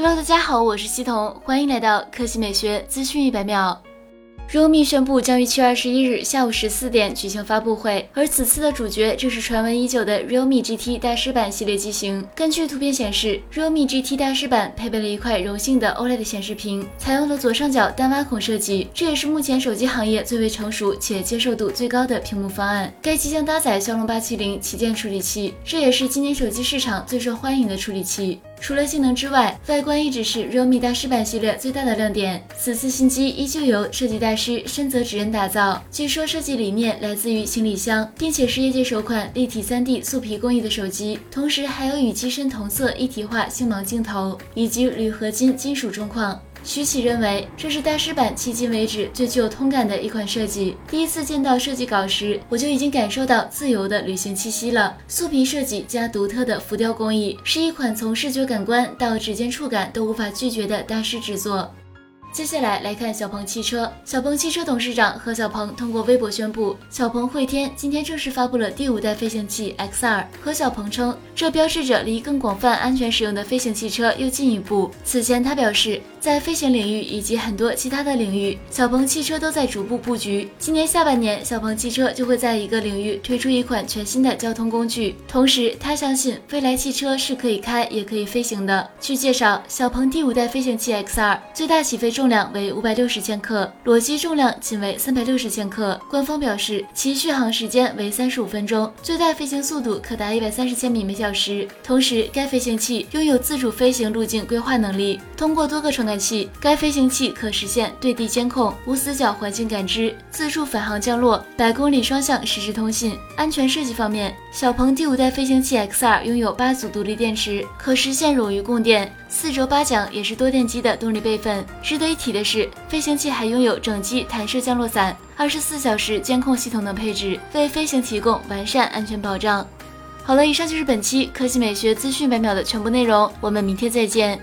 Hello，大家好，我是西彤，欢迎来到科技美学资讯一百秒。realme 宣布将于七月二十一日下午十四点举行发布会，而此次的主角正是传闻已久的 realme GT 大师版系列机型。根据图片显示，realme GT 大师版配备了一块柔性的 OLED 显示屏，采用了左上角单挖孔设计，这也是目前手机行业最为成熟且接受度最高的屏幕方案。该机将搭载骁龙八七零旗舰处理器，这也是今年手机市场最受欢迎的处理器。除了性能之外，外观一直是 realme 大师版系列最大的亮点。此次新机依旧由设计大师深泽直人打造，据说设计理念来自于行李箱，并且是业界首款立体 3D 素皮工艺的手机，同时还有与机身同色一体化星芒镜头以及铝合金金属中框。徐启认为，这是大师版迄今为止最具有通感的一款设计。第一次见到设计稿时，我就已经感受到自由的旅行气息了。素皮设计加独特的浮雕工艺，是一款从视觉感官到指尖触感都无法拒绝的大师之作。接下来来看小鹏汽车。小鹏汽车董事长何小鹏通过微博宣布，小鹏汇天今天正式发布了第五代飞行器 X2。何小鹏称，这标志着离更广泛、安全使用的飞行汽车又进一步。此前他表示，在飞行领域以及很多其他的领域，小鹏汽车都在逐步布局。今年下半年，小鹏汽车就会在一个领域推出一款全新的交通工具。同时，他相信未来汽车是可以开也可以飞行的。据介绍，小鹏第五代飞行器 X2 最大起飞重量为五百六十千克，裸机重量仅为三百六十千克。官方表示，其续航时间为三十五分钟，最大飞行速度可达一百三十千米每小时。同时，该飞行器拥有自主飞行路径规划能力，通过多个程感器，该飞行器可实现对地监控、无死角环境感知、自助返航降落、百公里双向实时通信。安全设计方面，小鹏第五代飞行器 X2 拥有八组独立电池，可实现冗余供电。四轴八桨也是多电机的动力备份。值得一提的是，飞行器还拥有整机弹射降落伞、二十四小时监控系统等配置，为飞行提供完善安全保障。好了，以上就是本期科技美学资讯百秒的全部内容，我们明天再见。